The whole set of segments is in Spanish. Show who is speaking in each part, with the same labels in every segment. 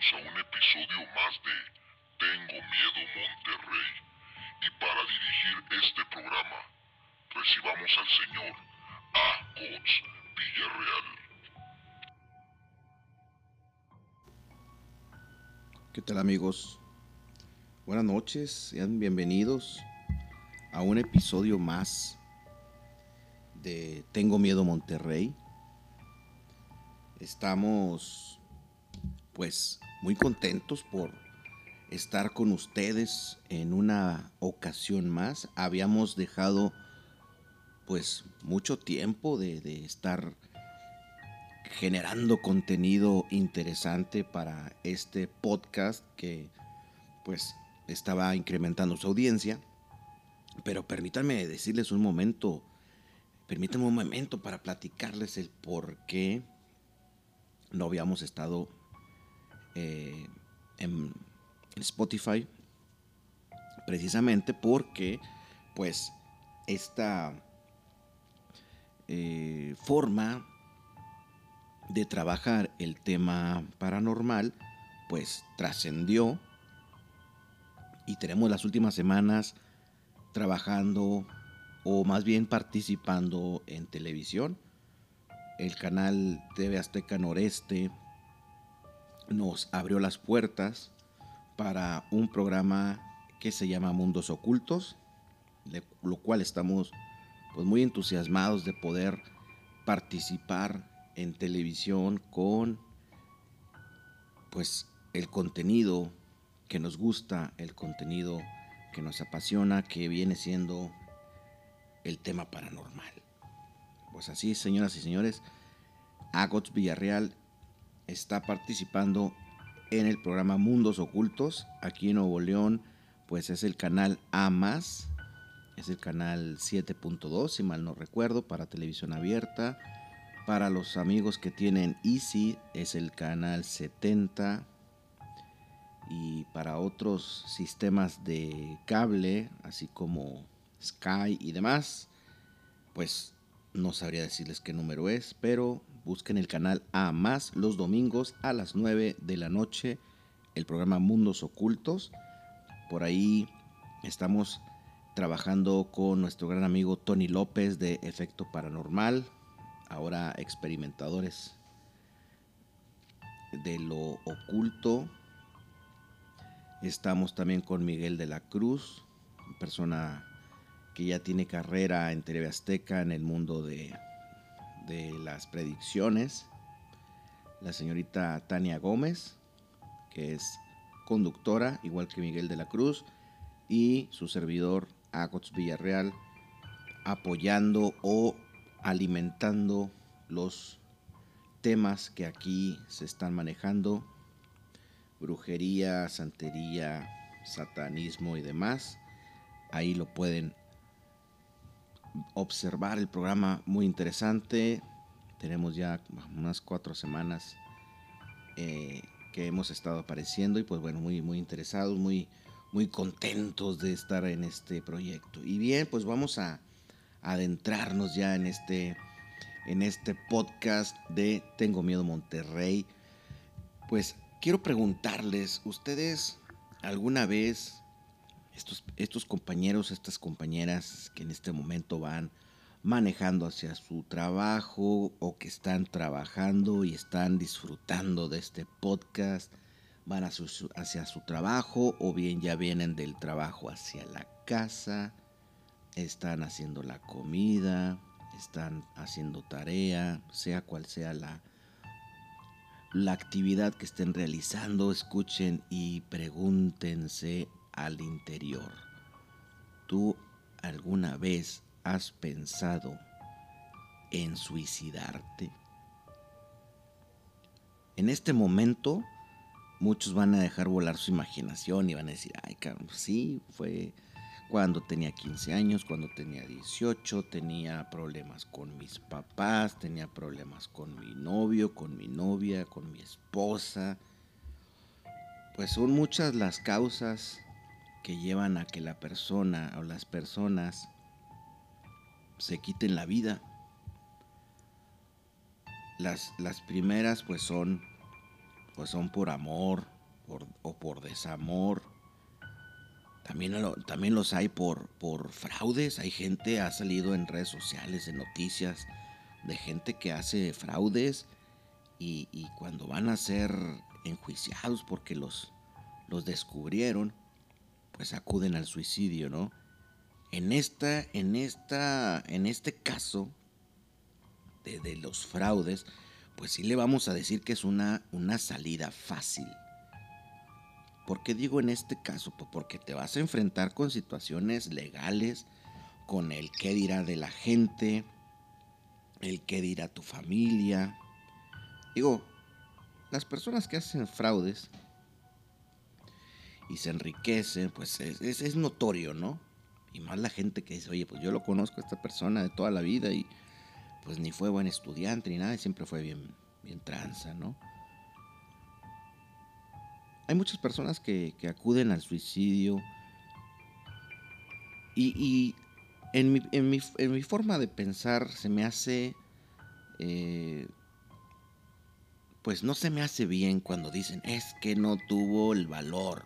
Speaker 1: a un episodio más de Tengo Miedo Monterrey. Y para dirigir este programa, recibamos al señor A. Cots Villarreal.
Speaker 2: ¿Qué tal amigos? Buenas noches, sean bienvenidos a un episodio más de Tengo Miedo Monterrey. Estamos pues muy contentos por estar con ustedes en una ocasión más. Habíamos dejado pues mucho tiempo de, de estar generando contenido interesante para este podcast que pues estaba incrementando su audiencia. Pero permítanme decirles un momento, permítanme un momento para platicarles el por qué no habíamos estado eh, en, Spotify, precisamente porque pues esta eh, forma de trabajar el tema paranormal pues trascendió y tenemos las últimas semanas trabajando o más bien participando en televisión. El canal TV Azteca Noreste nos abrió las puertas para un programa que se llama Mundos Ocultos, lo cual estamos pues muy entusiasmados de poder participar en televisión con pues el contenido que nos gusta, el contenido que nos apasiona, que viene siendo el tema paranormal. Pues así, señoras y señores, Agots Villarreal está participando en el programa Mundos Ocultos. Aquí en Nuevo León, pues es el canal A, es el canal 7.2, si mal no recuerdo, para televisión abierta. Para los amigos que tienen Easy, es el canal 70. Y para otros sistemas de cable, así como Sky y demás, pues no sabría decirles qué número es, pero busquen el canal A más los domingos a las 9 de la noche, el programa Mundos Ocultos. Por ahí estamos trabajando con nuestro gran amigo Tony López de Efecto Paranormal, ahora experimentadores de lo oculto. Estamos también con Miguel de la Cruz, persona que ya tiene carrera en TV Azteca en el mundo de de las predicciones, la señorita Tania Gómez, que es conductora, igual que Miguel de la Cruz, y su servidor Agots Villarreal, apoyando o alimentando los temas que aquí se están manejando, brujería, santería, satanismo y demás. Ahí lo pueden observar el programa muy interesante. Tenemos ya unas cuatro semanas eh, que hemos estado apareciendo y pues bueno, muy, muy interesados, muy, muy contentos de estar en este proyecto. Y bien, pues vamos a, adentrarnos ya en este, en este podcast de Tengo Miedo Monterrey. Pues quiero preguntarles, ¿ustedes alguna vez estos, compañeros, estas compañeras que en este momento van manejando hacia su trabajo o que están trabajando y están disfrutando de este podcast, van hacia su trabajo o bien ya vienen del trabajo hacia la casa, están haciendo la comida, están haciendo tarea, sea cual sea la, la actividad que estén realizando, escuchen y pregúntense al interior. ¿Tú alguna vez has pensado en suicidarte? En este momento, muchos van a dejar volar su imaginación y van a decir, ay, cabrón, sí, fue cuando tenía 15 años, cuando tenía 18, tenía problemas con mis papás, tenía problemas con mi novio, con mi novia, con mi esposa. Pues son muchas las causas que llevan a que la persona o las personas se quiten la vida. Las, las primeras pues son pues son por amor o por desamor. También, también los hay por, por fraudes. Hay gente, ha salido en redes sociales, en noticias, de gente que hace fraudes y, cuando van a ser enjuiciados porque los, los descubrieron, pues acuden al suicidio, ¿no? En esta, en esta, en este caso de, los fraudes, pues sí le vamos a decir que es una, una salida fácil. ¿Por qué digo en este caso? Pues porque te vas a enfrentar con situaciones legales, con el qué dirá de la gente, el qué dirá tu familia. Digo, las personas que hacen fraudes y se enriquecen, pues es, es, notorio, ¿no? Y más la gente que dice, oye, pues yo lo conozco a esta persona de toda la vida y pues ni fue buen estudiante ni nada, y siempre fue bien, bien tranza, ¿no? Hay muchas personas que, acuden al suicidio y, en, mi, en, mi, forma de pensar se me hace, eh, pues no se me hace bien cuando dicen, es que no tuvo el valor,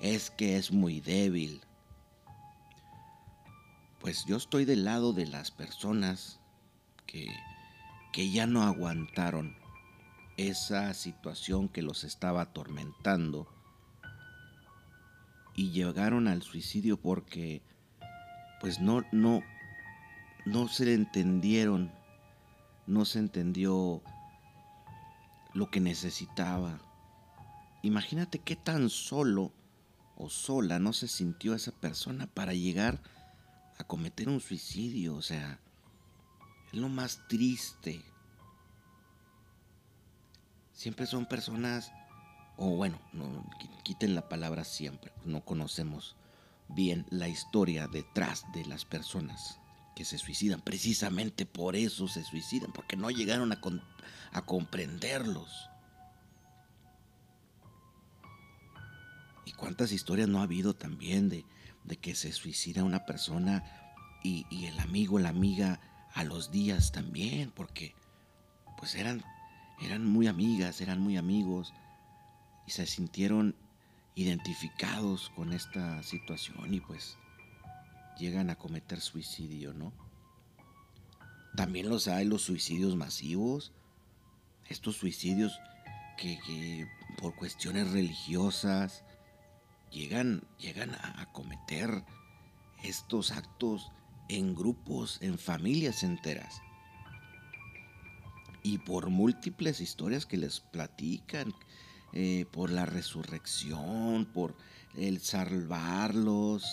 Speaker 2: es que es muy débil. Pues yo estoy del lado de las personas que, ya no aguantaron esa situación que los estaba atormentando y llegaron al suicidio porque pues no no no se entendieron no se entendió lo que necesitaba imagínate qué tan solo o sola no se sintió esa persona para llegar a cometer un suicidio o sea es lo más triste. Siempre son personas, o bueno, no, quiten la palabra siempre, no conocemos bien la historia detrás de las personas que se suicidan. Precisamente por eso se suicidan, porque no llegaron a, a comprenderlos. ¿Y cuántas historias no ha habido también de, de que se suicida una persona y, el amigo, la amiga, a los días también, porque pues eran, eran muy amigas, eran muy amigos y se sintieron identificados con esta situación y pues llegan a cometer suicidio, ¿no? También los hay los suicidios masivos, estos suicidios que por cuestiones religiosas llegan, llegan a, cometer estos actos en grupos, en familias enteras. Y por múltiples historias que les platican, eh, por la resurrección, por el salvarlos,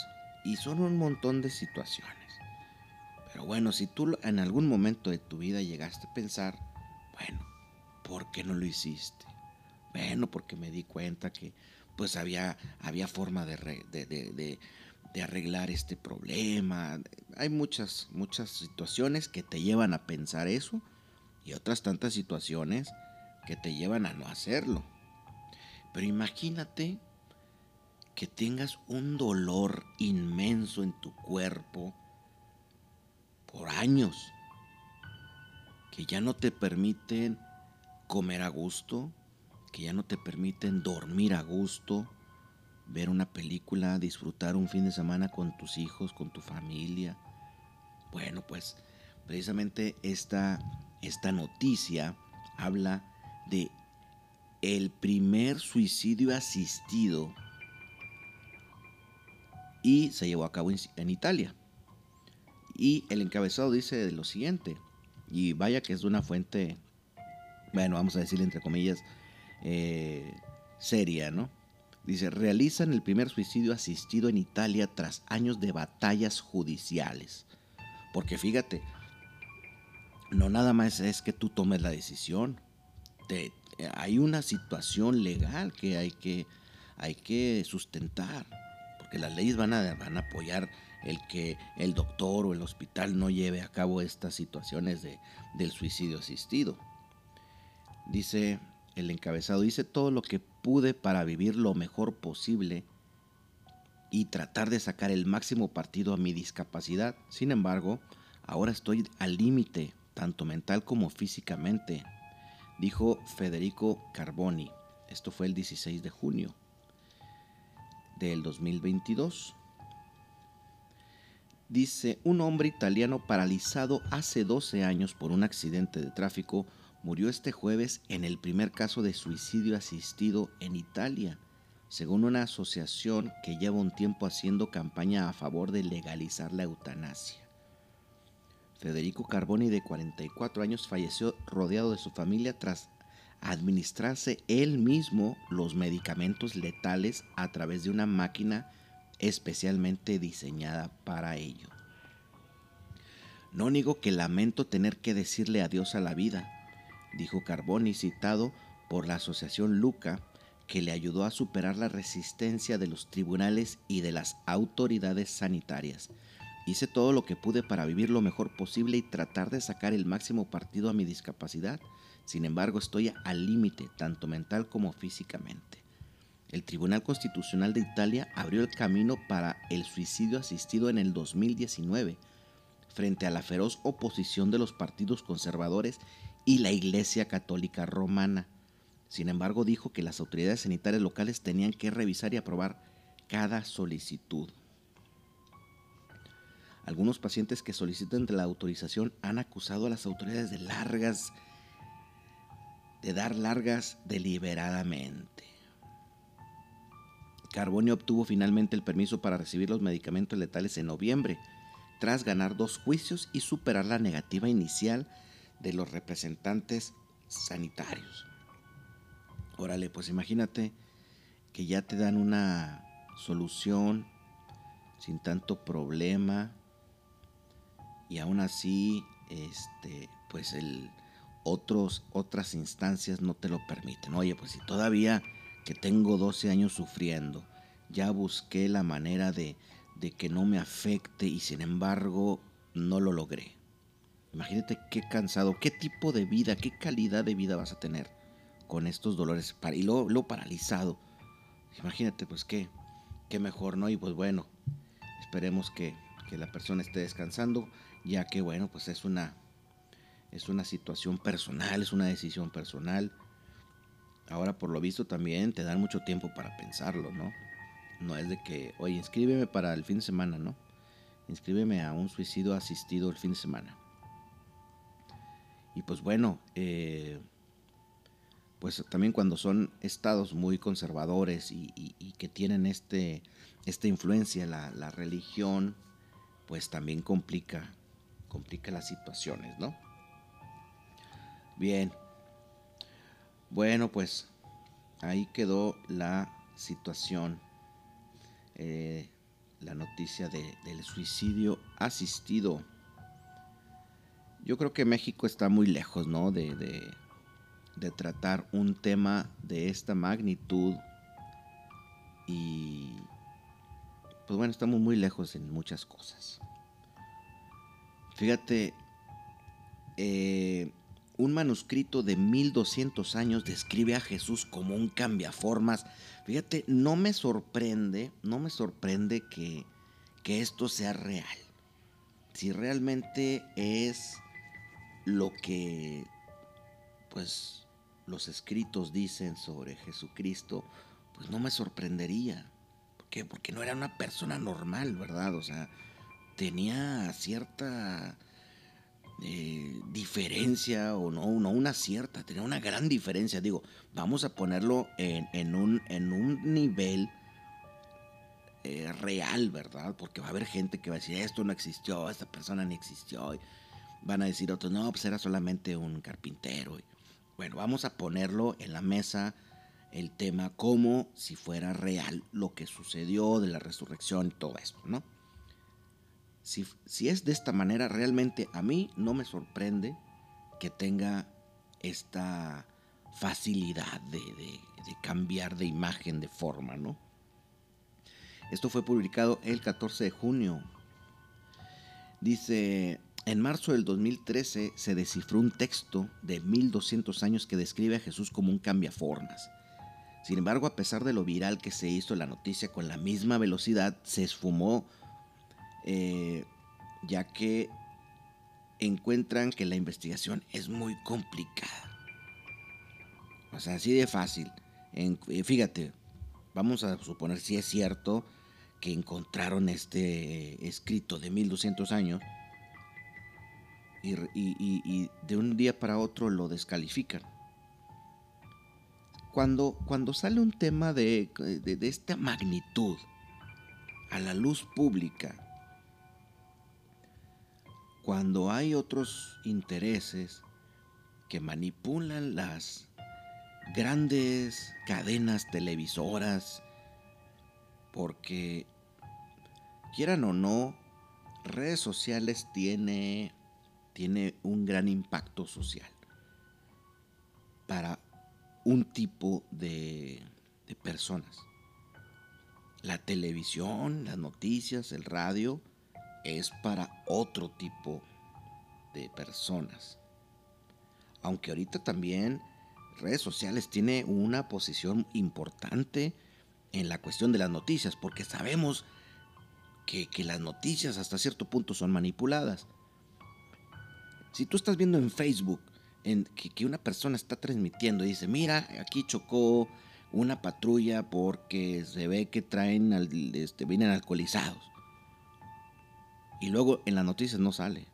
Speaker 2: y son un montón de situaciones. Pero bueno, si tú en algún momento de tu vida llegaste a pensar, bueno, ¿por qué no lo hiciste? Bueno, porque me di cuenta que pues había, había forma de, de, arreglar este problema. Hay muchas, muchas situaciones que te llevan a pensar eso y otras tantas situaciones que te llevan a no hacerlo. Pero imagínate que tengas un dolor inmenso en tu cuerpo por años, que ya no te permiten comer a gusto, que ya no te permiten dormir a gusto, ver una película, disfrutar un fin de semana con tus hijos, con tu familia. Bueno, pues precisamente esta, esta noticia habla de el primer suicidio asistido y se llevó a cabo en, Italia. Y el encabezado dice lo siguiente, y vaya que es de una fuente, bueno, vamos a decir entre comillas, eh, seria, ¿no? Dice, realizan el primer suicidio asistido en Italia tras años de batallas judiciales. Porque fíjate, no nada más es que tú tomes la decisión. hay una situación legal que hay que, hay que sustentar. Porque las leyes van a, van a apoyar el que el doctor o el hospital no lleve a cabo estas situaciones de, del suicidio asistido. Dice el encabezado, dice todo lo que pude para vivir lo mejor posible y tratar de sacar el máximo partido a mi discapacidad. Sin embargo, ahora estoy al límite, tanto mental como físicamente, dijo Federico Carboni, Esto fue el 16 de junio del 2022. Dice, un hombre italiano paralizado hace 12 años por un accidente de tráfico murió este jueves en el primer caso de suicidio asistido en Italia, según una asociación que lleva un tiempo haciendo campaña a favor de legalizar la eutanasia. Federico Carboni, de 44 años, falleció rodeado de su familia tras administrarse él mismo los medicamentos letales a través de una máquina especialmente diseñada para ello. No niego que lamento tener que decirle adiós a la vida, dijo Carboni, citado por la Asociación Luca, que le ayudó a superar la resistencia de los tribunales y de las autoridades sanitarias. Hice todo lo que pude para vivir lo mejor posible y tratar de sacar el máximo partido a mi discapacidad. Sin embargo, estoy al límite, tanto mental como físicamente el Tribunal Constitucional de Italia abrió el camino para el suicidio asistido en el 2019, frente a la feroz oposición de los partidos conservadores y la Iglesia Católica Romana. Sin embargo, dijo que las autoridades sanitarias locales tenían que revisar y aprobar cada solicitud. Algunos pacientes que solicitan la autorización han acusado a las autoridades de largas de dar largas deliberadamente. Carboni obtuvo finalmente el permiso para recibir los medicamentos letales en noviembre, tras ganar dos juicios y superar la negativa inicial de los representantes sanitarios. Órale, pues imagínate que ya te dan una solución sin tanto problema y aún así este pues el otros otras instancias no te lo permiten. Oye, pues si todavía que tengo 12 años sufriendo. Ya busqué la manera de, de que no me afecte y sin embargo no lo logré. Imagínate qué cansado, qué tipo de vida, qué calidad de vida vas a tener con estos dolores y lo, lo paralizado. Imagínate pues qué, qué mejor, ¿no? Y pues bueno, esperemos que, que la persona esté descansando, ya que bueno, pues es una, es una situación personal, es una decisión personal Ahora por lo visto también te dan mucho tiempo para pensarlo, ¿no? No es de que, oye, inscríbeme para el fin de semana, ¿no? Inscríbeme a un suicidio asistido el fin de semana. Y pues bueno, eh, pues también cuando son estados muy conservadores y, que tienen este, esta influencia, la, la religión, pues también complica, complica las situaciones, ¿no? Bien, bueno, pues ahí quedó la situación, eh, la noticia del suicidio asistido. Yo creo que México está muy lejos, ¿no? De, de tratar un tema de esta magnitud y pues bueno, estamos muy lejos en muchas cosas. Fíjate, eh, un manuscrito de 1200 años describe a Jesús como un cambiaformas. Fíjate, no me sorprende, no me sorprende que, que esto sea real. Si realmente es lo que pues los escritos dicen sobre Jesucristo, pues no me sorprendería. ¿Por qué? Porque no era una persona normal, ¿verdad? O sea, tenía cierta eh, diferencia o no, no una cierta, tenía una gran diferencia. Digo, vamos a ponerlo en, un, nivel eh, real, ¿verdad? Porque va a haber gente que va a decir, esto no existió, esta persona ni existió. Van a decir otros, no, pues era solamente un carpintero. bueno, vamos a ponerlo en la mesa el tema como si fuera real lo que sucedió de la resurrección y todo esto, ¿no? Si, es de esta manera, realmente a mí no me sorprende que tenga esta facilidad de, cambiar de imagen, de forma, ¿no? Esto fue publicado el 14 de junio. Dice, en marzo del 2013 se descifró un texto de 1200 años que describe a Jesús como un cambiaformas. Sin embargo, a pesar de lo viral que se hizo la noticia con la misma velocidad, se esfumó eh, ya que encuentran que la investigación es muy complicada. O sea, así de fácil. Eh, fíjate, vamos a suponer si es cierto que encontraron este escrito de 1200 años y, de un día para otro lo descalifican. Cuando, cuando sale un tema de, de esta magnitud a la luz pública, cuando hay otros intereses que manipulan las grandes cadenas televisoras, porque quieran o no, redes sociales tiene, tiene un gran impacto social para un tipo de, de personas. La televisión, las noticias, el radio es para otro tipo de personas. Aunque ahorita también redes sociales tiene una posición importante en la cuestión de las noticias, porque sabemos que, las noticias hasta cierto punto son manipuladas. Si tú estás viendo en Facebook en que, una persona está transmitiendo y dice, mira, aquí chocó una patrulla porque se ve que traen, este, vienen alcoholizados. Y luego en las noticias no sale.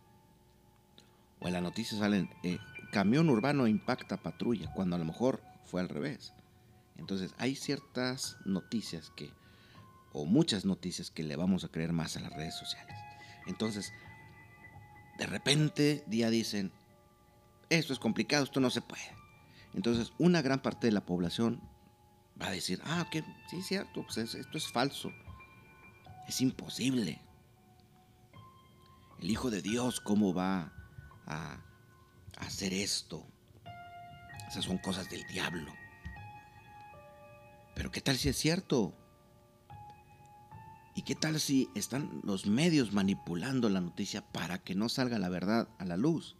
Speaker 2: O en las noticias salen, eh, camión urbano impacta patrulla, cuando a lo mejor fue al revés. Entonces hay ciertas noticias que, o muchas noticias que le vamos a creer más a las redes sociales. Entonces, de repente día dicen, esto es complicado, esto no se puede. Entonces, una gran parte de la población va a decir, ah, que sí es cierto, pues esto es falso, es imposible. El Hijo de Dios, ¿cómo va a hacer esto? Esas son cosas del diablo. Pero ¿qué tal si es cierto? ¿Y qué tal si están los medios manipulando la noticia para que no salga la verdad a la luz?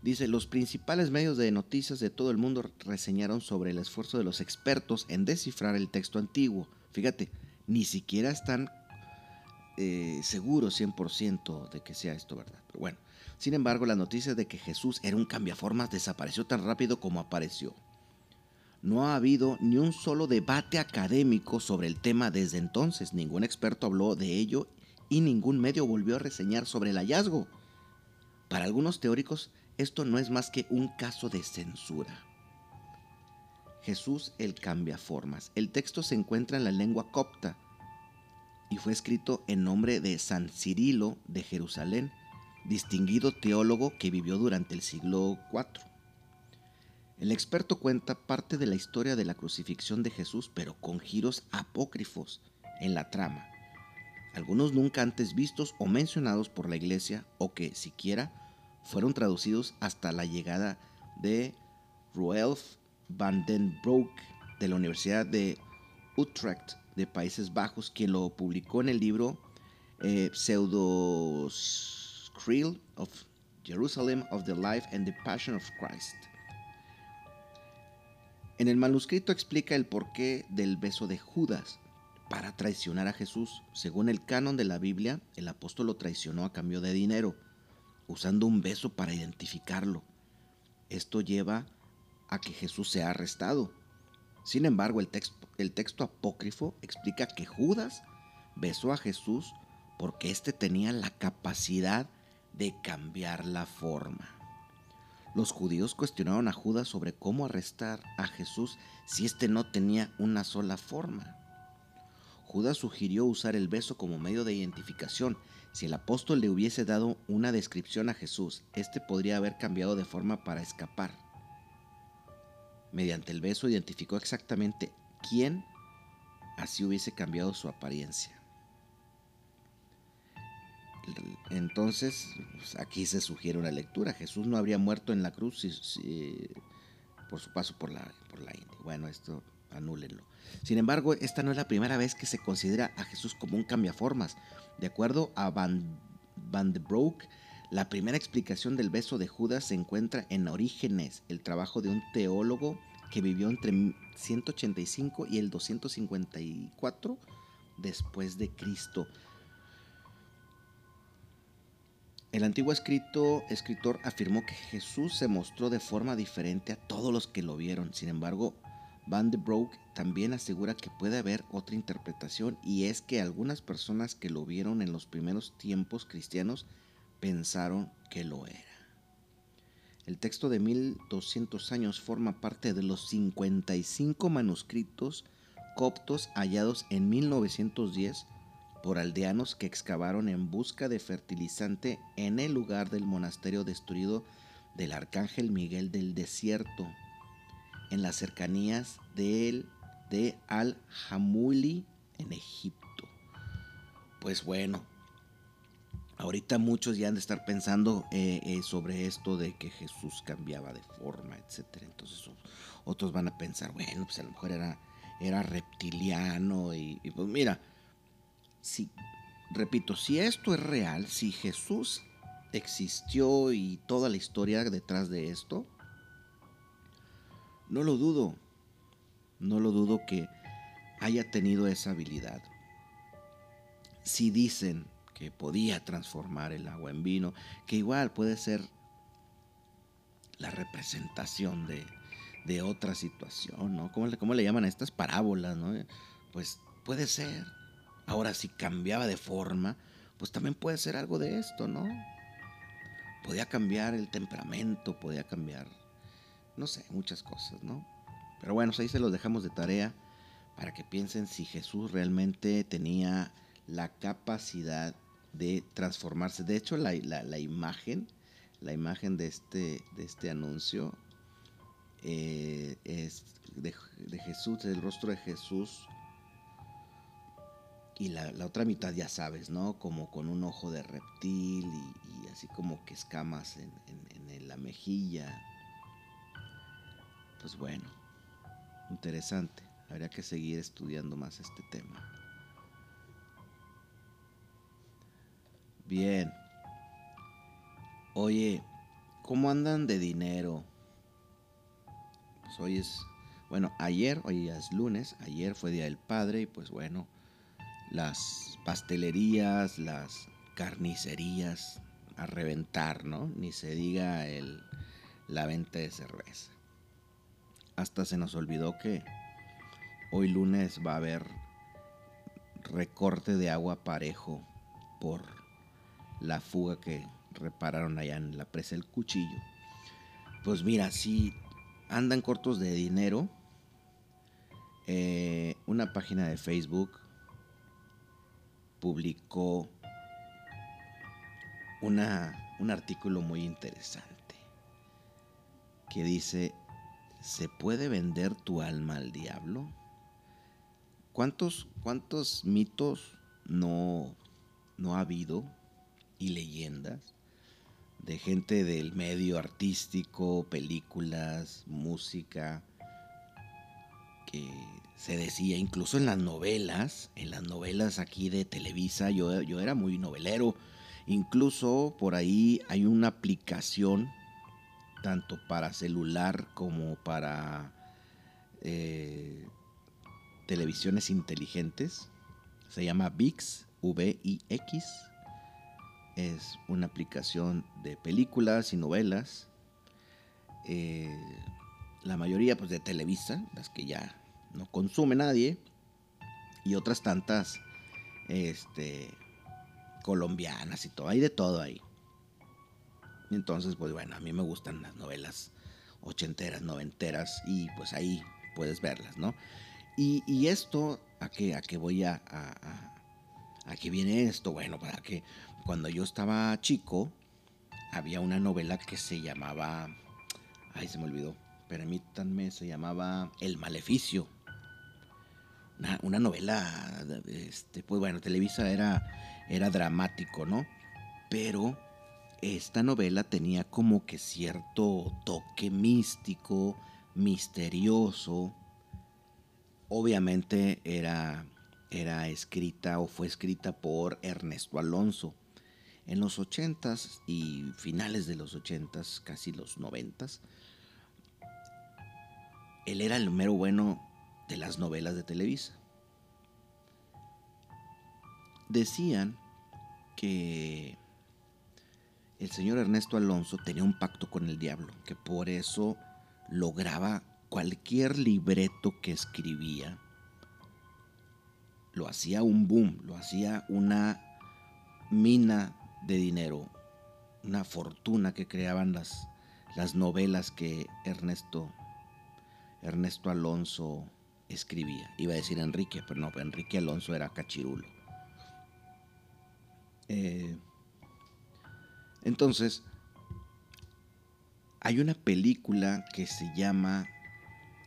Speaker 2: Dice, los principales medios de noticias de todo el mundo reseñaron sobre el esfuerzo de los expertos en descifrar el texto antiguo. Fíjate, ni siquiera están eh, seguros 100% de que sea esto verdad. Pero bueno, sin embargo, la noticia de que Jesús era un cambiaformas desapareció tan rápido como apareció. No ha habido ni un solo debate académico sobre el tema desde entonces. Ningún experto habló de ello y ningún medio volvió a reseñar sobre el hallazgo. Para algunos teóricos, esto no es más que un caso de censura. Jesús el cambia formas. El texto se encuentra en la lengua copta y fue escrito en nombre de San Cirilo de Jerusalén, distinguido teólogo que vivió durante el siglo IV. El experto cuenta parte de la historia de la crucifixión de Jesús, pero con giros apócrifos en la trama, algunos nunca antes vistos o mencionados por la iglesia o que siquiera fueron traducidos hasta la llegada de Roelf van den Broek de la Universidad de Utrecht de Países Bajos, quien lo publicó en el libro eh, Pseudo of Jerusalem of the Life and the Passion of Christ. En el manuscrito explica el porqué del beso de Judas para traicionar a Jesús. Según el canon de la Biblia, el apóstol lo traicionó a cambio de dinero, usando un beso para identificarlo. Esto lleva a que Jesús sea arrestado. Sin embargo, el texto, apócrifo explica que Judas besó a Jesús porque éste tenía la capacidad de cambiar la forma. Los judíos cuestionaron a Judas sobre cómo arrestar a Jesús si éste no tenía una sola forma. Judas sugirió usar el beso como medio de identificación. Si el apóstol le hubiese dado una descripción a Jesús, éste podría haber cambiado de forma para escapar. Mediante el beso identificó exactamente quién así hubiese cambiado su apariencia. Entonces, pues, aquí se sugiere una lectura. Jesús no habría muerto en la cruz por su paso por la, por la India. Bueno, esto anúlenlo. Sin embargo, esta no es la primera vez que se considera a Jesús como un cambiaformas. De acuerdo a Van, Van de Broek, la primera explicación del beso de Judas se encuentra en Orígenes, el trabajo de un teólogo que vivió entre 185 y el 254 después de Cristo. El antiguo escrito, escritor afirmó que Jesús se mostró de forma diferente a todos los que lo vieron. Sin embargo, Van de Broek también asegura que puede haber otra interpretación y es que algunas personas que lo vieron en los primeros tiempos cristianos pensaron que lo era. El texto de 1200 años forma parte de los 55 manuscritos coptos hallados en 1910 por aldeanos que excavaron en busca de fertilizante en el lugar del monasterio destruido del Arcángel Miguel del Desierto, en las cercanías de, Al-Hamuli en Egipto. Pues bueno, ahorita muchos ya han de estar pensando eh, eh, sobre esto de que Jesús cambiaba de forma, etc. Entonces otros van a pensar, bueno, pues a lo mejor era, era reptiliano y, y pues mira, si, repito, si esto es real, si Jesús existió y toda la historia detrás de esto, no lo dudo, no lo dudo que haya tenido esa habilidad. Si dicen que podía transformar el agua en vino, que igual puede ser la representación de, de otra situación, ¿no? ¿Cómo le, ¿Cómo le llaman a estas parábolas, no? Pues puede ser. Ahora, si cambiaba de forma, pues también puede ser algo de esto, ¿no? Podía cambiar el temperamento, podía cambiar, no sé, muchas cosas, ¿no? Pero bueno, pues ahí se los dejamos de tarea para que piensen si Jesús realmente tenía la capacidad de transformarse. De hecho, la, imagen, la imagen de este, de este anuncio eh, es de, de Jesús, el rostro de Jesús y la, otra mitad ya sabes, ¿no? Como con un ojo de reptil y, así como que escamas en, la mejilla. Pues bueno, interesante. Habría que seguir estudiando más este tema. Bien. Oye, ¿cómo andan de dinero? Pues hoy es, bueno, ayer, hoy es lunes, ayer fue Día del Padre y pues bueno, las pastelerías, las carnicerías a reventar, ¿no? Ni se diga el, la venta de cerveza. Hasta se nos olvidó que hoy lunes va a haber recorte de agua parejo por la fuga que repararon allá en la presa del cuchillo. Pues mira, si andan cortos de dinero, eh, una página de Facebook publicó una, un artículo muy interesante que dice, ¿se puede vender tu alma al diablo? ¿Cuántos, cuántos mitos no, no ha habido y leyendas de gente del medio artístico, películas, música, que se decía, incluso en las novelas, en las novelas aquí de Televisa, yo, yo era muy novelero, incluso por ahí hay una aplicación, tanto para celular como para eh, televisiones inteligentes, se llama VIX, V-I-X, es una aplicación de películas y novelas, eh, la mayoría pues de Televisa, las que ya no consume nadie, y otras tantas este, colombianas y todo, hay de todo ahí. Entonces, pues bueno, a mí me gustan las novelas ochenteras, noventeras, y pues ahí puedes verlas, ¿no? Y, esto, ¿a qué, a qué voy a, a, a, qué viene esto? Bueno, para que cuando yo estaba chico, había una novela que se llamaba, ay, se me olvidó, permítanme, se llamaba El Maleficio una, novela, este, pues bueno, Televisa era, era dramático, ¿no? Pero esta novela tenía como que cierto toque místico, misterioso. Obviamente era, era escrita o fue escrita por Ernesto Alonso. En los ochentas y finales de los ochentas, casi los noventas, él era el mero bueno de las novelas de Televisa. Decían que el señor Ernesto Alonso tenía un pacto con el diablo, que por eso lograba cualquier libreto que escribía, lo hacía un boom, lo hacía una mina de dinero, una fortuna que creaban las, las novelas que Ernesto, Ernesto Alonso escribía. Iba a decir Enrique, pero no, Enrique Alonso era cachirulo. Eh, entonces, hay una película que se llama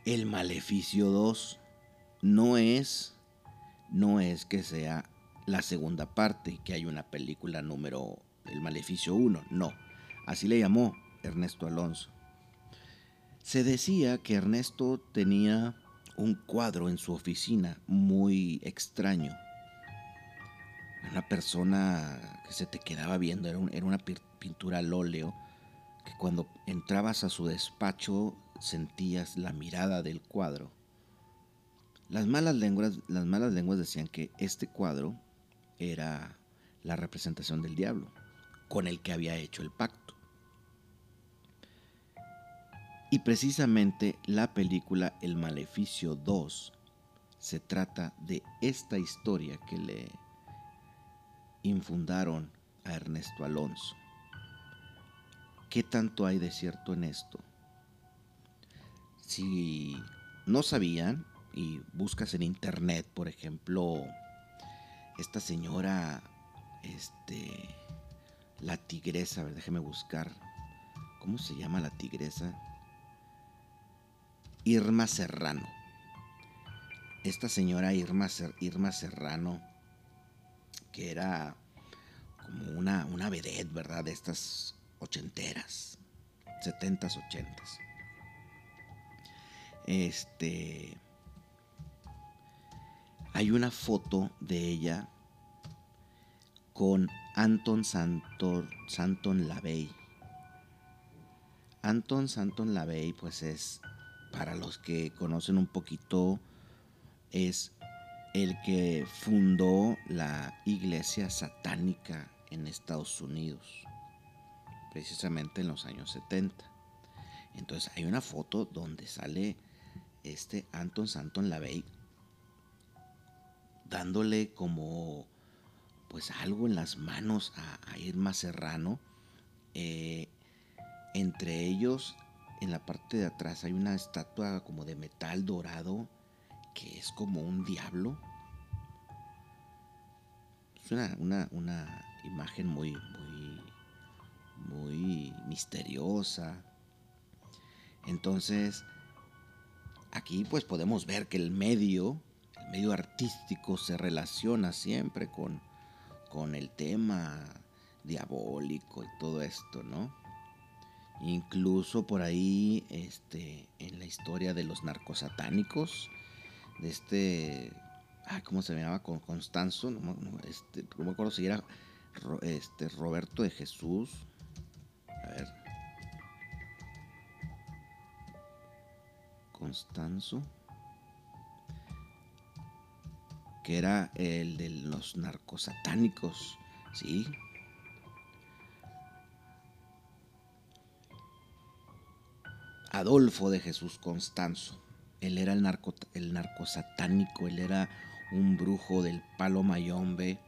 Speaker 2: El Maleficio 2. No es, no es que sea la segunda parte, que hay una película número El Maleficio 1. No, así le llamó Ernesto Alonso. Se decía que Ernesto tenía un cuadro en su oficina muy extraño. Una persona que se te quedaba viendo, era, una pintura al óleo, que cuando entrabas a su despacho sentías la mirada del cuadro. Las malas lenguas, las malas lenguas decían que este cuadro era la representación del diablo, con el que había hecho el pacto. Y precisamente la película El Maleficio 2 se trata de esta historia que le infundaron a Ernesto Alonso. ¿Qué tanto hay de cierto en esto? Si no sabían y buscas en internet, por ejemplo, esta señora, este, la tigresa, a ver, déjeme buscar, ¿cómo se llama la tigresa? Irma Serrano. Esta señora Irma, Irma Serrano, que era como una, una vedette, ¿verdad? De estas ochenteras, setentas, ochentas. Este. Hay una foto de ella con Anton Santor, Santon Lavey. Anton Santon Lavey, pues es para los que conocen un poquito, es el que fundó la iglesia satánica en Estados Unidos, precisamente en los años 70. Entonces hay una foto donde sale este Anton Santon Lavey dándole como pues algo en las manos a, Irma Serrano. Eh, entre ellos en la parte de atrás hay una estatua como de metal dorado que es como un diablo. Es una, imagen muy, muy, muy misteriosa. Entonces, aquí pues podemos ver que el medio, medio artístico se relaciona siempre con, con el tema diabólico y todo esto, ¿no? Incluso por ahí, este, en la historia de los narcosatánicos, de este, ¿cómo se llamaba? Con Constanzo, no, este, no me acuerdo si era este, Roberto de Jesús. A ver. Constanzo. Que era el de los narcosatánicos, ¿sí? Adolfo de Jesús Constanzo. Él era el, narco, el narcosatánico, él era un brujo del palo mayombe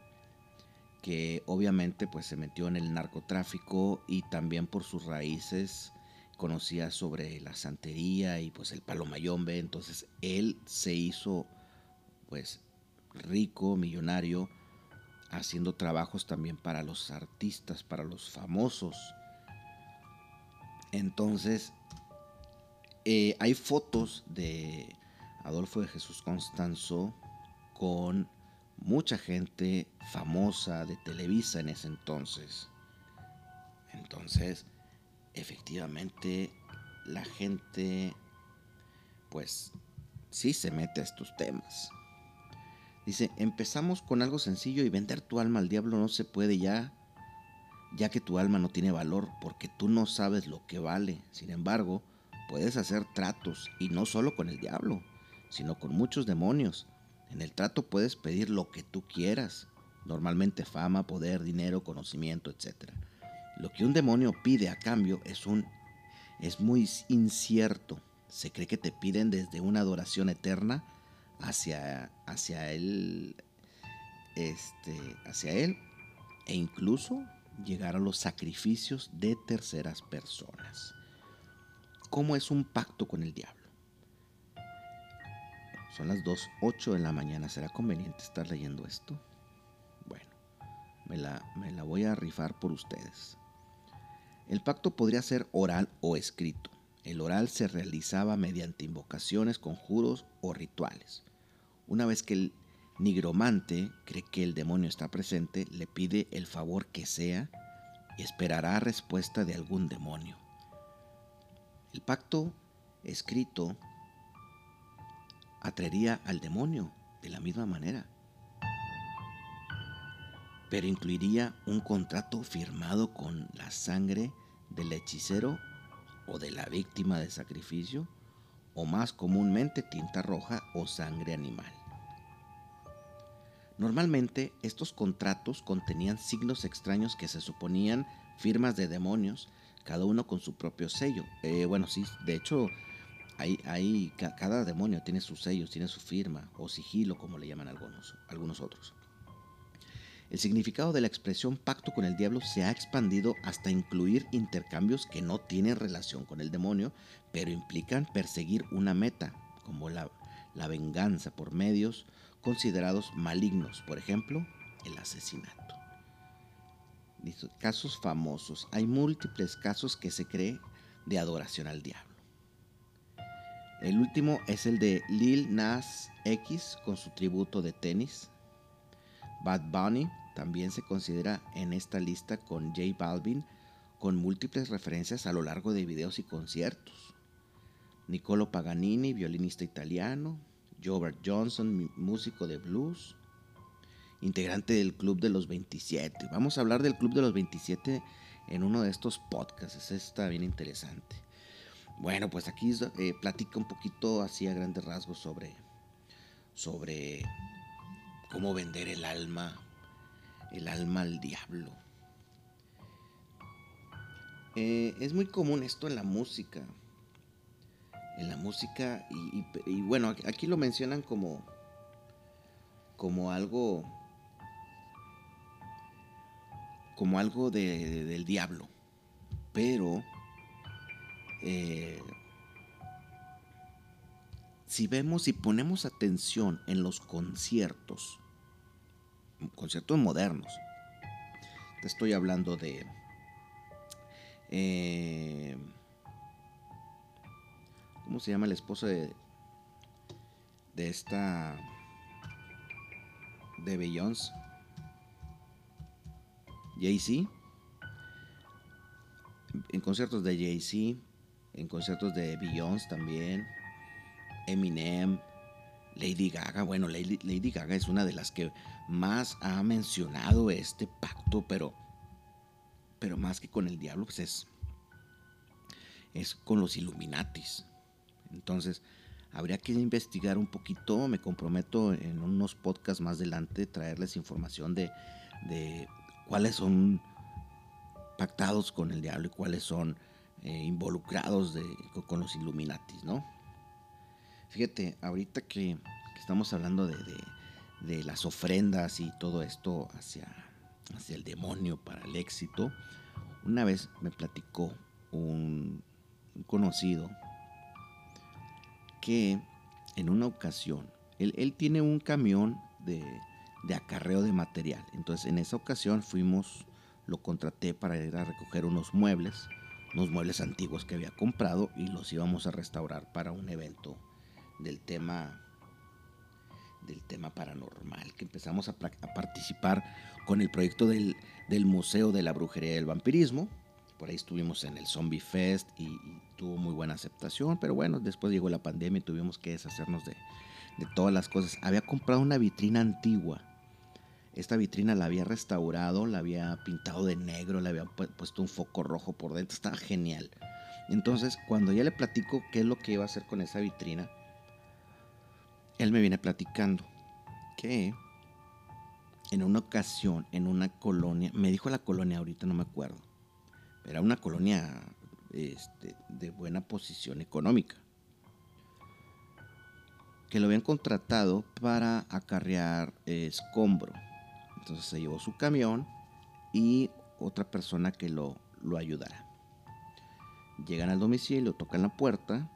Speaker 2: que obviamente pues se metió en el narcotráfico y también por sus raíces conocía sobre la santería y pues el palo mayombe, entonces él se hizo pues rico, millonario, haciendo trabajos también para los artistas, para los famosos. Entonces, eh, hay fotos de Adolfo de Jesús Constanzo con mucha gente famosa de Televisa en ese entonces. Entonces, efectivamente, la gente, pues, sí se mete a estos temas. Dice, empezamos con algo sencillo y vender tu alma al diablo no se puede ya, ya que tu alma no tiene valor, porque tú no sabes lo que vale. Sin embargo, puedes hacer tratos y no solo con el diablo, sino con muchos demonios. En el trato puedes pedir lo que tú quieras, normalmente fama, poder, dinero, conocimiento, etc. Lo que un demonio pide a cambio es un es muy incierto, Se cree que te piden desde una adoración eterna hacia, hacia él, este, hacia él, e incluso llegar a los sacrificios de terceras personas. ¿Cómo es un pacto con el diablo? Son las 2.08 de la mañana. ¿Será conveniente estar leyendo esto? Bueno, me la, me la voy a rifar por ustedes. El pacto podría ser oral o escrito. El oral se realizaba mediante invocaciones, conjuros o rituales. Una vez que el nigromante cree que el demonio está presente, le pide el favor que sea y esperará respuesta de algún demonio. El pacto escrito atraería al demonio de la misma manera, pero incluiría un contrato firmado con la sangre del hechicero o de la víctima de sacrificio, o más comúnmente tinta roja o sangre animal. Normalmente estos contratos contenían signos extraños que se suponían firmas de demonios, cada uno con su propio sello. Eh, bueno, sí, de hecho, cada demonio tiene sus sellos, tiene su firma o sigilo, como le llaman algunos, algunos otros. El significado de la expresión pacto con el diablo se ha expandido hasta incluir intercambios que no tienen relación con el demonio, pero implican perseguir una meta, como la, la venganza por medios considerados malignos, por ejemplo, el asesinato. Casos famosos. Hay múltiples casos que se cree de adoración al diablo. El último es el de Lil Nas X con su tributo de tenis. Bad Bunny también se considera en esta lista con J Balvin con múltiples referencias a lo largo de videos y conciertos. Niccolo Paganini, violinista italiano, Jobert Johnson, músico de blues, integrante del Club de los 27. Vamos a hablar del Club de los 27 en uno de estos podcasts, está bien interesante. Bueno, pues aquí eh, platica un poquito así a grandes rasgos sobre, sobre cómo vender el alma, el alma al diablo. Eh, es muy común esto en la música en la música y, bueno, aquí lo mencionan como, como algo, como algo del diablo, pero eh, si vemos y ponemos atención en los conciertos, conciertos modernos, te estoy hablando de... Eh, ¿Cómo se llama el esposo de, de esta... de Beyoncé? Jay-Z. En conciertos de Jay-Z, en conciertos de Beyoncé también, Eminem, Lady Gaga. Bueno, Lady, Lady, Gaga es una de las que más ha mencionado este pacto, pero, pero más que con el diablo, pues es, es con los Illuminatis. Entonces, habría que investigar un poquito, me comprometo en unos podcasts más adelante traerles información de, cuáles son pactados con el diablo y cuáles son eh, involucrados con los Illuminatis, ¿no? Fíjate, ahorita que, estamos hablando de, las ofrendas y todo esto hacia, hacia el demonio para el éxito, una vez me platicó un conocido en una ocasión, él, tiene un camión de, acarreo de material. Entonces en esa ocasión fuimos, lo contraté para ir a recoger unos muebles, unos muebles antiguos que había comprado y los íbamos a restaurar para un evento del tema del tema paranormal, que empezamos a, participar con el proyecto del, del Museo de la Brujería y el Vampirismo, por ahí estuvimos en el Zombie Fest y, tuvo muy buena aceptación, pero bueno, después llegó la pandemia y tuvimos que deshacernos de, todas las cosas. Había comprado una vitrina antigua. Esta vitrina la había restaurado, la había pintado de negro, le había puesto un foco rojo por dentro, estaba genial. Entonces, cuando ya le platico qué es lo que iba a hacer con esa vitrina, él me viene platicando que en una ocasión, en una colonia, me dijo la colonia, ahorita no me acuerdo, era una colonia este, de buena posición económica. que lo habían contratado para acarrear escombro. Entonces se llevó su camión y otra persona que lo, lo ayudara. Llegan al domicilio, tocan la puerta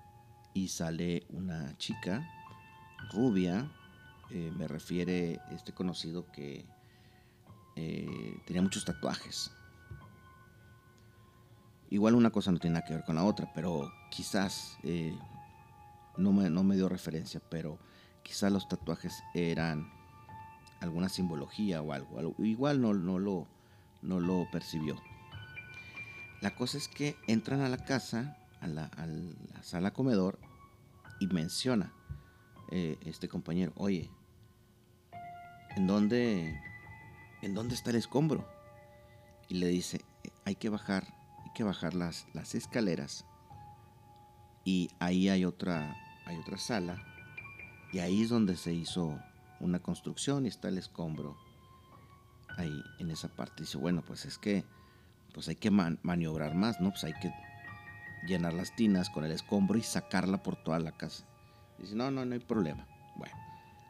Speaker 2: y sale una chica rubia. Eh, me refiere este conocido que eh, tenía muchos tatuajes. Igual una cosa no tiene nada que ver con la otra, pero quizás, eh, no, me, no me dio referencia, pero quizás los tatuajes eran alguna simbología o algo. Igual no, no, lo, no lo percibió. La cosa es que entran a la casa, a la, sala comedor, y menciona eh, este compañero, oye, ¿en dónde, ¿en dónde está el escombro? Y le dice, hay que bajar, que bajar las, las escaleras y ahí hay otra, hay otra sala y ahí es donde se hizo una construcción y está el escombro ahí en esa parte. Dice, bueno, pues es que pues hay que maniobrar más, ¿no? Pues hay que llenar las tinas con el escombro y sacarla por toda la casa. Dice, no, no, no hay problema. Bueno,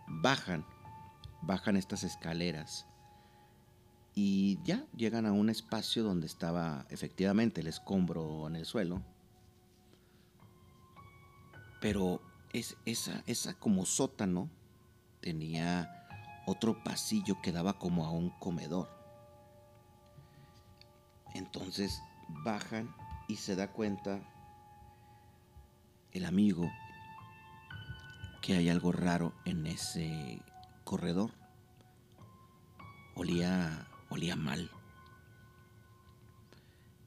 Speaker 2: bajan, bajan estas escaleras y ya llegan a un espacio donde estaba efectivamente el escombro en el suelo. Pero es, esa, esa como sótano tenía otro pasillo que daba como a un comedor. Entonces bajan y se da cuenta el amigo que hay algo raro en ese corredor. Olía, olía mal.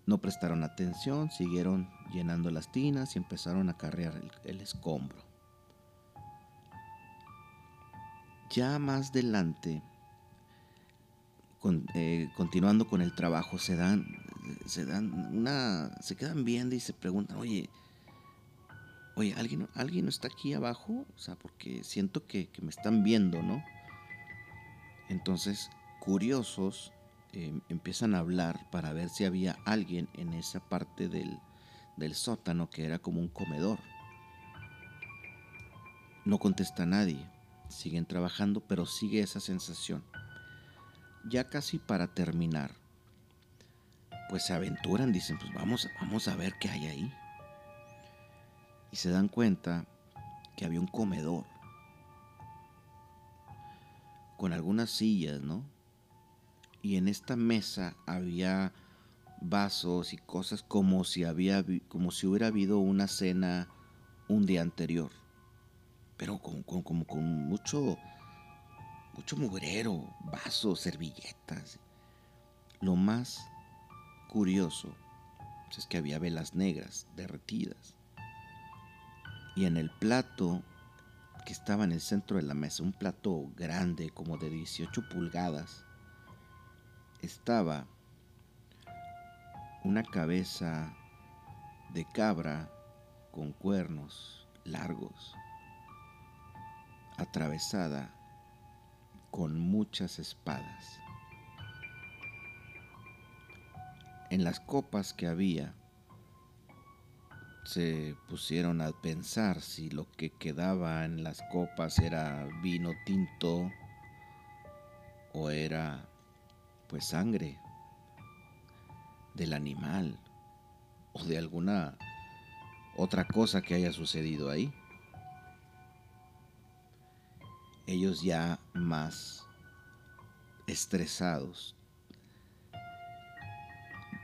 Speaker 2: No prestaron atención, siguieron llenando las tinas y empezaron a carrear el, escombro. Ya más adelante eh, continuando con el trabajo, se dan, se dan una, se quedan viendo y se preguntan, oye, oye, ¿alguien, ¿alguien no está aquí abajo? O sea, porque siento que, me están viendo, ¿no? Entonces, curiosos, em, empiezan a hablar para ver si había alguien en esa parte del, del sótano que era como un comedor. No contesta nadie, siguen trabajando, pero sigue esa sensación ya casi para terminar, pues se aventuran, dicen, pues vamos, vamos a ver qué hay ahí. Y se dan cuenta que había un comedor con algunas sillas, ¿no? Y en esta mesa había vasos y cosas como si había como si hubiera habido una cena un día anterior. Pero como, como con mucho mucho mugrero, vasos, servilletas. Lo más curioso es que había velas negras derretidas. Y en el plato que estaba en el centro de la mesa, un plato grande como de 18 pulgadas, estaba una cabeza de cabra con cuernos largos, atravesada con muchas espadas. En las copas que había, se pusieron a pensar si lo que quedaba en las copas era vino tinto o era pues sangre del animal o de alguna otra cosa que haya sucedido ahí ellos ya más estresados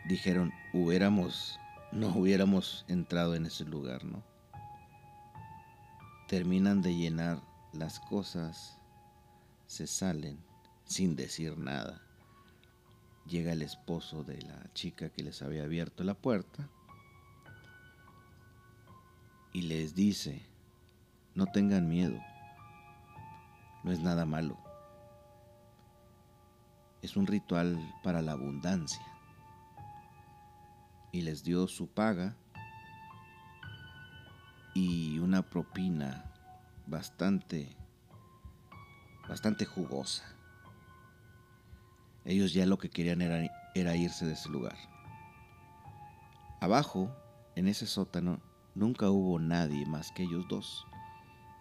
Speaker 2: dijeron, hubiéramos, no hubiéramos entrado en ese lugar, ¿no? Terminan de llenar las cosas, se salen sin decir nada. Llega el esposo de la chica que les había abierto la puerta y les dice, no tengan miedo, no es nada malo. Es un ritual para la abundancia. Y les dio su paga y una propina bastante, bastante jugosa. Ellos ya lo que querían era, era irse de ese lugar. Abajo, en ese sótano, nunca hubo nadie más que ellos dos.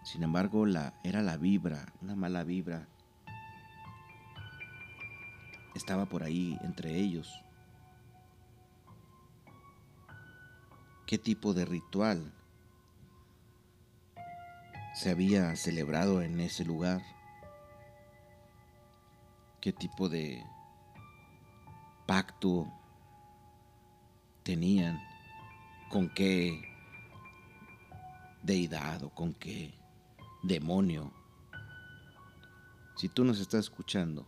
Speaker 2: Sin embargo, la, era la vibra, una mala vibra. Estaba por ahí entre ellos. ¿Qué tipo de ritual se había celebrado en ese lugar? ¿Qué tipo de pacto tenían? ¿Con qué deidad o con qué demonio. Si tú nos estás escuchando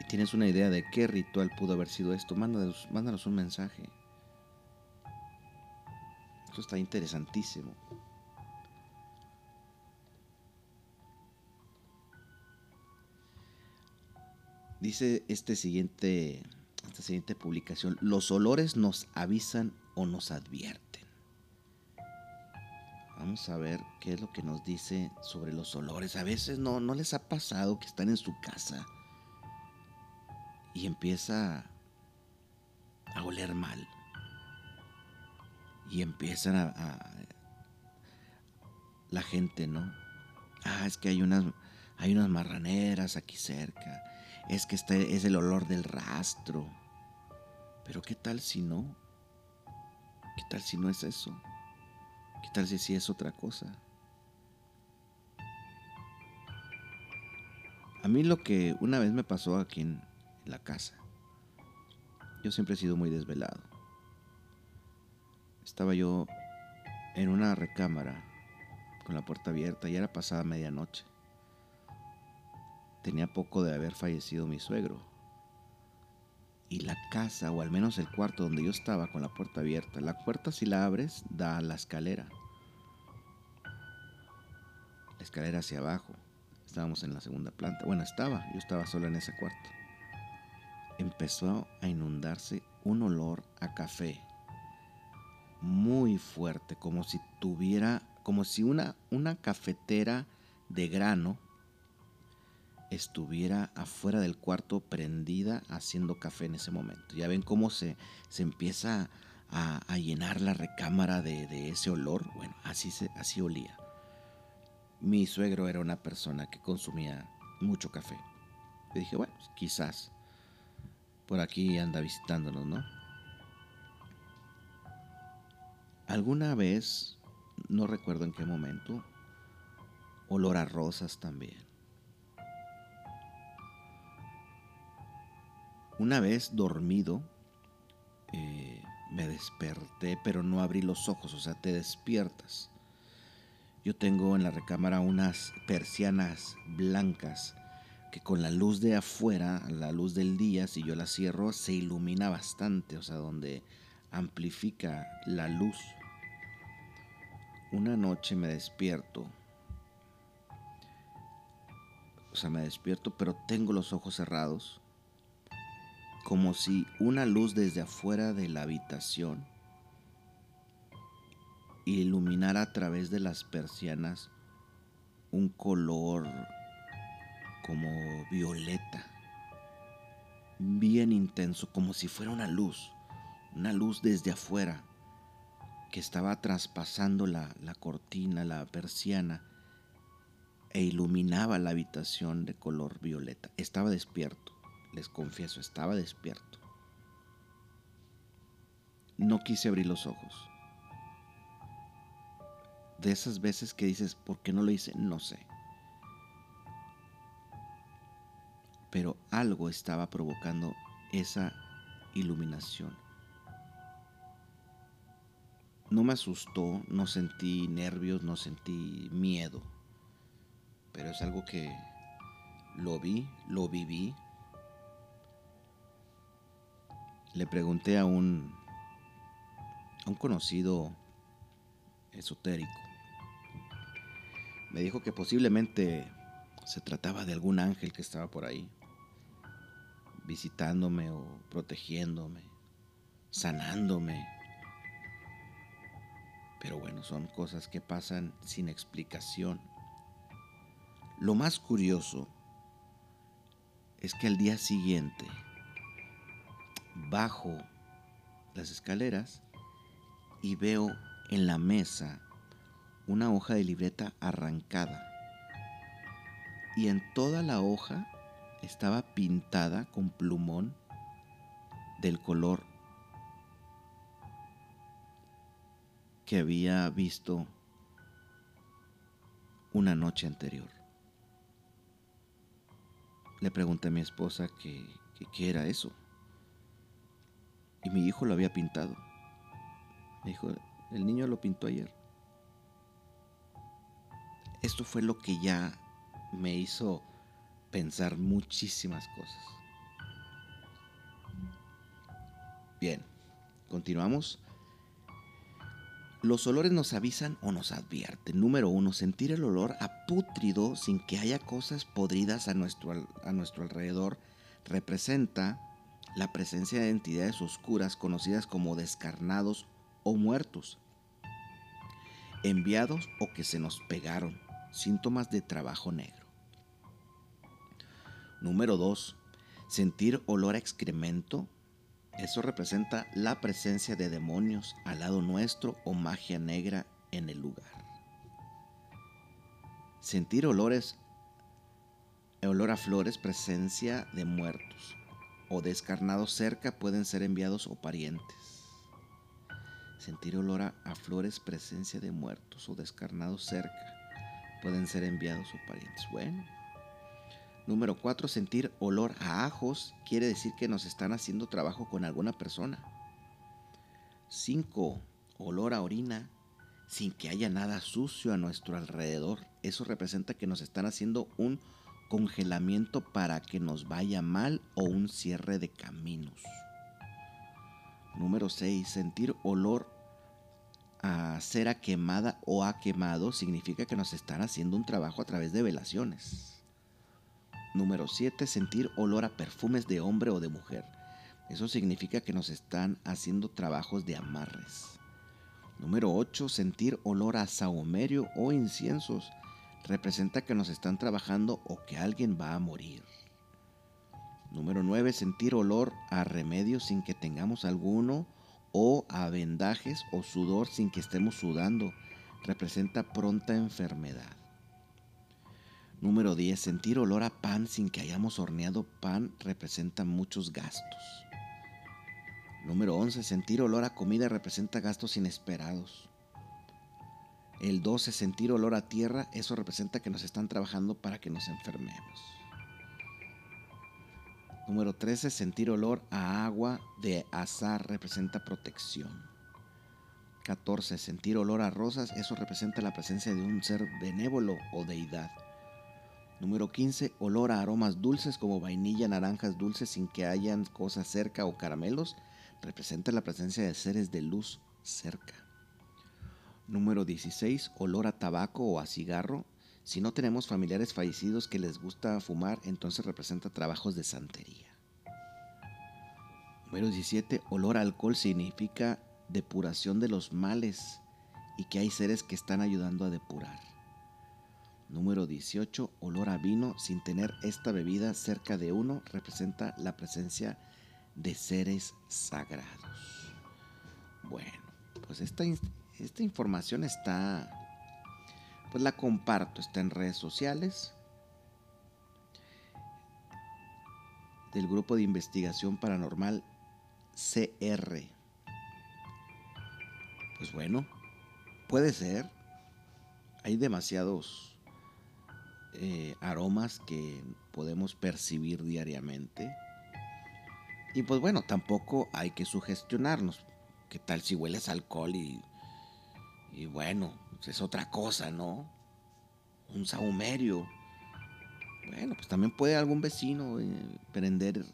Speaker 2: y tienes una idea de qué ritual pudo haber sido esto, mándanos, mándanos un mensaje. Esto está interesantísimo. Dice este siguiente, esta siguiente publicación, los olores nos avisan o nos advierten. Vamos a ver qué es lo que nos dice sobre los olores. A veces no, no les ha pasado que están en su casa y empieza a oler mal. Y empiezan a, la gente, ¿no? Ah, es que hay unas, hay unas marraneras aquí cerca. Es que este es el olor del rastro. Pero ¿qué tal si no? ¿Qué tal si no es eso? ¿Qué tal si sí es otra cosa? A mí lo que una vez me pasó aquí en la casa, yo siempre he sido muy desvelado. Estaba yo en una recámara con la puerta abierta y era pasada medianoche. Tenía poco de haber fallecido mi suegro. Y la casa, o al menos el cuarto donde yo estaba con la puerta abierta, la puerta si la abres da a la escalera. La escalera hacia abajo. Estábamos en la segunda planta. Bueno, estaba, yo estaba solo en ese cuarto. Empezó a inundarse un olor a café muy fuerte, como si tuviera, como si una, una cafetera de grano estuviera afuera del cuarto prendida haciendo café en ese momento. Ya ven cómo se, se empieza a, llenar la recámara de, ese olor. Bueno, así, se, así olía. Mi suegro era una persona que consumía mucho café. Y dije, bueno, pues, quizás por aquí anda visitándonos, ¿no? Alguna vez, no recuerdo en qué momento, olor a rosas también. Una vez dormido, eh, me desperté, pero no abrí los ojos, o sea, te despiertas. Yo tengo en la recámara unas persianas blancas que con la luz de afuera, la luz del día, si yo la cierro, se ilumina bastante, o sea, donde amplifica la luz. Una noche me despierto, o sea, me despierto, pero tengo los ojos cerrados como si una luz desde afuera de la habitación iluminara a través de las persianas un color como violeta, bien intenso, como si fuera una luz, una luz desde afuera que estaba traspasando la, la cortina, la persiana, e iluminaba la habitación de color violeta. Estaba despierto les confieso, estaba despierto. No quise abrir los ojos. De esas veces que dices, ¿por qué no lo hice? No sé. Pero algo estaba provocando esa iluminación. No me asustó, no sentí nervios, no sentí miedo. Pero es algo que lo vi, lo viví, le pregunté a un, a un conocido esotérico. Me dijo que posiblemente se trataba de algún ángel que estaba por ahí, visitándome o protegiéndome, sanándome. Pero bueno, son cosas que pasan sin explicación. Lo más curioso es que al día siguiente bajo las escaleras y veo en la mesa una hoja de libreta arrancada. Y en toda la hoja estaba pintada con plumón del color que había visto una noche anterior. Le pregunté a mi esposa que, qué era eso. Y mi hijo lo había pintado. Me dijo, el niño lo pintó ayer. Esto fue lo que ya me hizo pensar muchísimas cosas. Bien, continuamos. Los olores nos avisan o nos advierten. Número uno, sentir el olor a pútrido sin que haya cosas podridas a nuestro, a nuestro alrededor representa la presencia de entidades oscuras conocidas como descarnados o muertos, enviados o que se nos pegaron, síntomas de trabajo negro. Número 2. Sentir olor a excremento eso representa la presencia de demonios al lado nuestro o magia negra en el lugar. Sentir olores, olor a flores, presencia de muertos o descarnados cerca pueden ser enviados o parientes. Sentir olor a, flores, presencia de muertos o descarnados cerca pueden ser enviados o parientes. Bueno, Número 4. Sentir olor a ajos quiere decir que nos están haciendo trabajo con alguna persona. 5. Olor a orina sin que haya nada sucio a nuestro alrededor. Eso representa que nos están haciendo un congelamiento para que nos vaya mal o un cierre de caminos. Número 6. Sentir olor a cera quemada o a quemado significa que nos están haciendo un trabajo a través de velaciones. Número 7. Sentir olor a perfumes de hombre o de mujer. Eso significa que nos están haciendo trabajos de amarres. Número 8. Sentir olor a sahumerio o inciensos. Representa que nos están trabajando o que alguien va a morir. Número 9. Sentir olor a remedio sin que tengamos alguno o a vendajes o sudor sin que estemos sudando. Representa pronta enfermedad. Número 10. Sentir olor a pan sin que hayamos horneado pan representa muchos gastos. Número 11. Sentir olor a comida representa gastos inesperados. El 12. Sentir olor a tierra, eso representa que nos están trabajando para que nos enfermemos. Número 13. Sentir olor a agua de azar representa protección. 14. Sentir olor a rosas, eso representa la presencia de un ser benévolo o deidad. Número 15. Olor a aromas dulces como vainilla, naranjas dulces sin que hayan cosas cerca o caramelos. Representa la presencia de seres de luz cerca. Número 16. Olor a tabaco o a cigarro. Si no tenemos familiares fallecidos que les gusta fumar, entonces representa trabajos de santería. Número 17. Olor a alcohol significa depuración de los males y que hay seres que están ayudando a depurar. Número 18. Olor a vino sin tener esta bebida cerca de uno representa la presencia de seres sagrados. Bueno, pues esta, esta información está, pues la comparto, está en redes sociales del grupo de investigación paranormal CR. Pues bueno, puede ser. Hay demasiados eh, aromas que podemos percibir diariamente. Y pues bueno, tampoco hay que sugestionarnos. ¿Qué tal si hueles alcohol y, y bueno, pues es otra cosa, ¿no? Un sahumerio. Bueno, pues también puede algún vecino eh, prender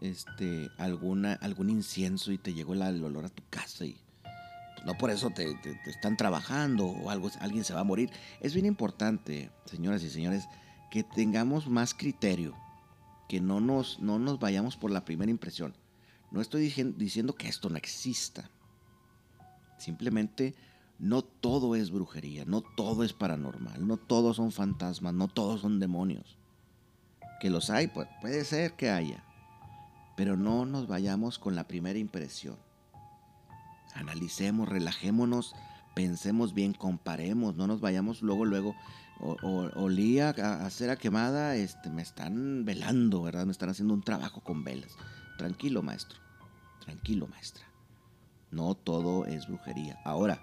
Speaker 2: este alguna algún incienso y te llegó el olor a tu casa y no por eso te, están trabajando o algo, alguien se va a morir. Es bien importante, señoras y señores, que tengamos más criterio, que no nos, no nos vayamos por la primera impresión. No estoy diciendo que esto no exista. Simplemente no todo es brujería, no todo es paranormal, no todos son fantasmas, no todos son demonios. Que los hay, pues, puede ser que haya, pero no nos vayamos con la primera impresión analicemos, relajémonos pensemos bien, comparemos, no nos vayamos luego, luego. O, olía a, cera quemada, este, me están velando, ¿verdad? Me están haciendo un trabajo con velas. Tranquilo, maestro. Tranquilo, maestra. No todo es brujería. Ahora,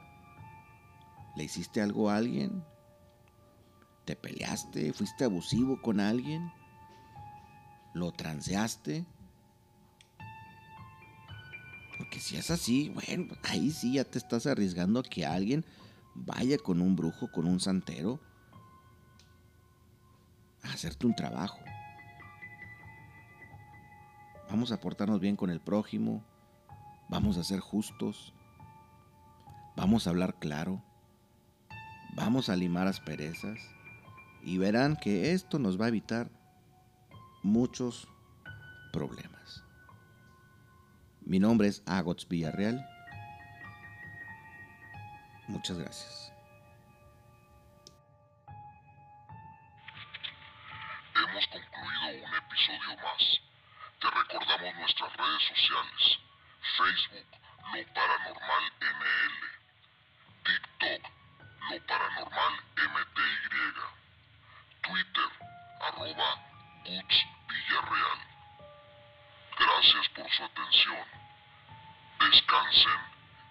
Speaker 2: ¿le hiciste algo a alguien? ¿Te peleaste? ¿Fuiste abusivo con alguien? ¿Lo transeaste? Porque si es así, bueno, ahí sí ya te estás arriesgando a que alguien vaya con un brujo, con un santero, a hacerte un trabajo. Vamos a portarnos bien con el prójimo, vamos a ser justos, vamos a hablar claro, vamos a limar asperezas y verán que esto nos va a evitar muchos problemas. Mi nombre es Agots Villarreal. Muchas gracias.
Speaker 1: Hemos concluido un episodio más. Te recordamos nuestras redes sociales. Facebook, Lo Paranormal NL. TikTok, Lo Paranormal MTY. Twitter, arroba Guts Villarreal. Gracias por su atención. Descansen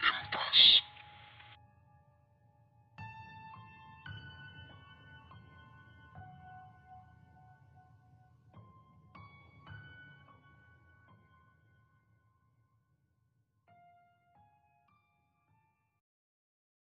Speaker 1: en paz.